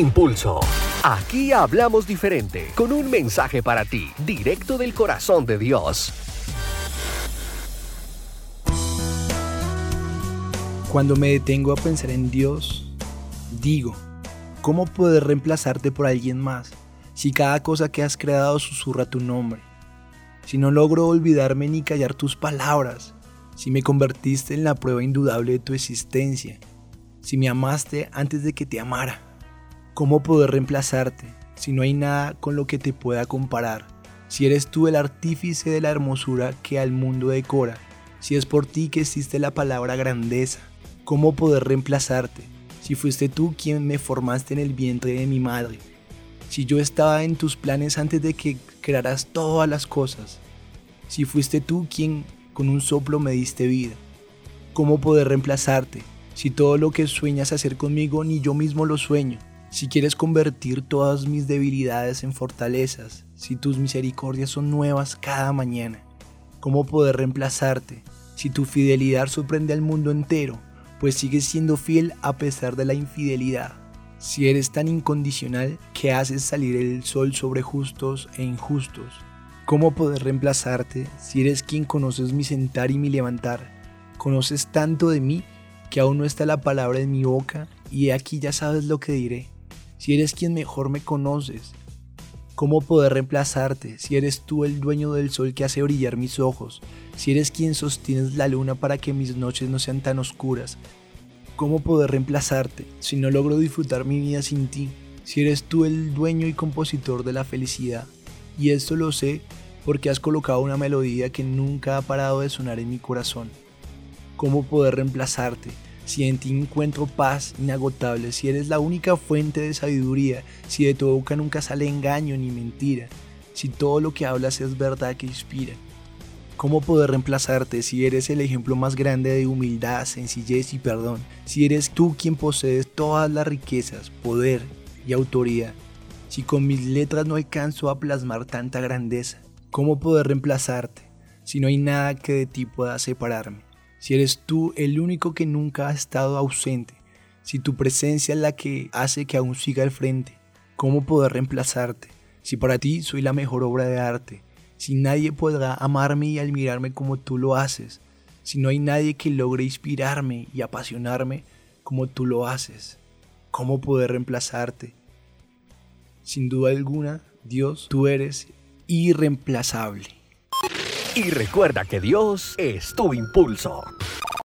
Impulso. Aquí hablamos diferente, con un mensaje para ti, directo del corazón de Dios. Cuando me detengo a pensar en Dios, digo, ¿cómo poder reemplazarte por alguien más si cada cosa que has creado susurra tu nombre? Si no logro olvidarme ni callar tus palabras, si me convertiste en la prueba indudable de tu existencia, si me amaste antes de que te amara, ¿cómo poder reemplazarte si no hay nada con lo que te pueda comparar? Si eres tú el artífice de la hermosura que al mundo decora, si es por ti que existe la palabra grandeza, ¿cómo poder reemplazarte? Si fuiste tú quien me formaste en el vientre de mi madre, si yo estaba en tus planes antes de que crearas todas las cosas, si fuiste tú quien con un soplo me diste vida. ¿Cómo poder reemplazarte si todo lo que sueñas hacer conmigo ni yo mismo lo sueño? Si quieres convertir todas mis debilidades en fortalezas, si tus misericordias son nuevas cada mañana, ¿cómo poder reemplazarte si tu fidelidad sorprende al mundo entero, pues sigues siendo fiel a pesar de la infidelidad? Si eres tan incondicional que haces salir el sol sobre justos e injustos, ¿Cómo poder reemplazarte si eres quien conoces mi sentar y mi levantar? Conoces tanto de mí que aún no está la palabra en mi boca y aquí ya sabes lo que diré. Si eres quien mejor me conoces, ¿cómo poder reemplazarte si eres tú el dueño del sol que hace brillar mis ojos? Si eres quien sostienes la luna para que mis noches no sean tan oscuras, ¿cómo poder reemplazarte si no logro disfrutar mi vida sin ti? Si eres tú el dueño y compositor de la felicidad, y esto lo sé porque has colocado una melodía que nunca ha parado de sonar en mi corazón. ¿Cómo poder reemplazarte? Si en ti encuentro paz inagotable, si eres la única fuente de sabiduría, si de tu boca nunca sale engaño ni mentira, si todo lo que hablas es verdad que inspira. ¿Cómo poder reemplazarte si eres el ejemplo más grande de humildad, sencillez y perdón? Si eres tú quien posees todas las riquezas, poder y autoridad. Si con mis letras no alcanzo a plasmar tanta grandeza, ¿Cómo poder reemplazarte si no hay nada que de ti pueda separarme? Si eres tú el único que nunca ha estado ausente, si tu presencia es la que hace que aún siga al frente, ¿cómo poder reemplazarte? Si para ti soy la mejor obra de arte, si nadie podrá amarme y admirarme como tú lo haces, si no hay nadie que logre inspirarme y apasionarme como tú lo haces, ¿cómo poder reemplazarte? Sin duda alguna, Dios, tú eres irreemplazable. Y recuerda que Dios es tu impulso.